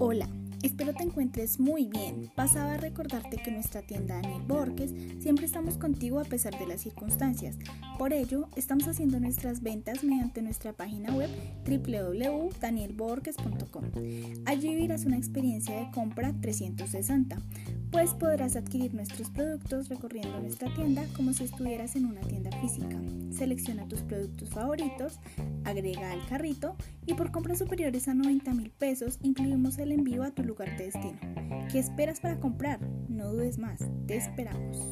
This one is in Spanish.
Hola, espero te encuentres muy bien. Pasaba a recordarte que en nuestra tienda Daniel Borges siempre estamos contigo a pesar de las circunstancias. Por ello, estamos haciendo nuestras ventas mediante nuestra página web www.danielborges.com. Allí vivirás una experiencia de compra 360, pues podrás adquirir nuestros productos recorriendo nuestra tienda como si estuvieras en una tienda física. Selecciona tus productos favoritos, agrega al carrito y por compras superiores a 90 mil pesos incluimos el envío a tu lugar de destino. ¿Qué esperas para comprar? No dudes más, te esperamos.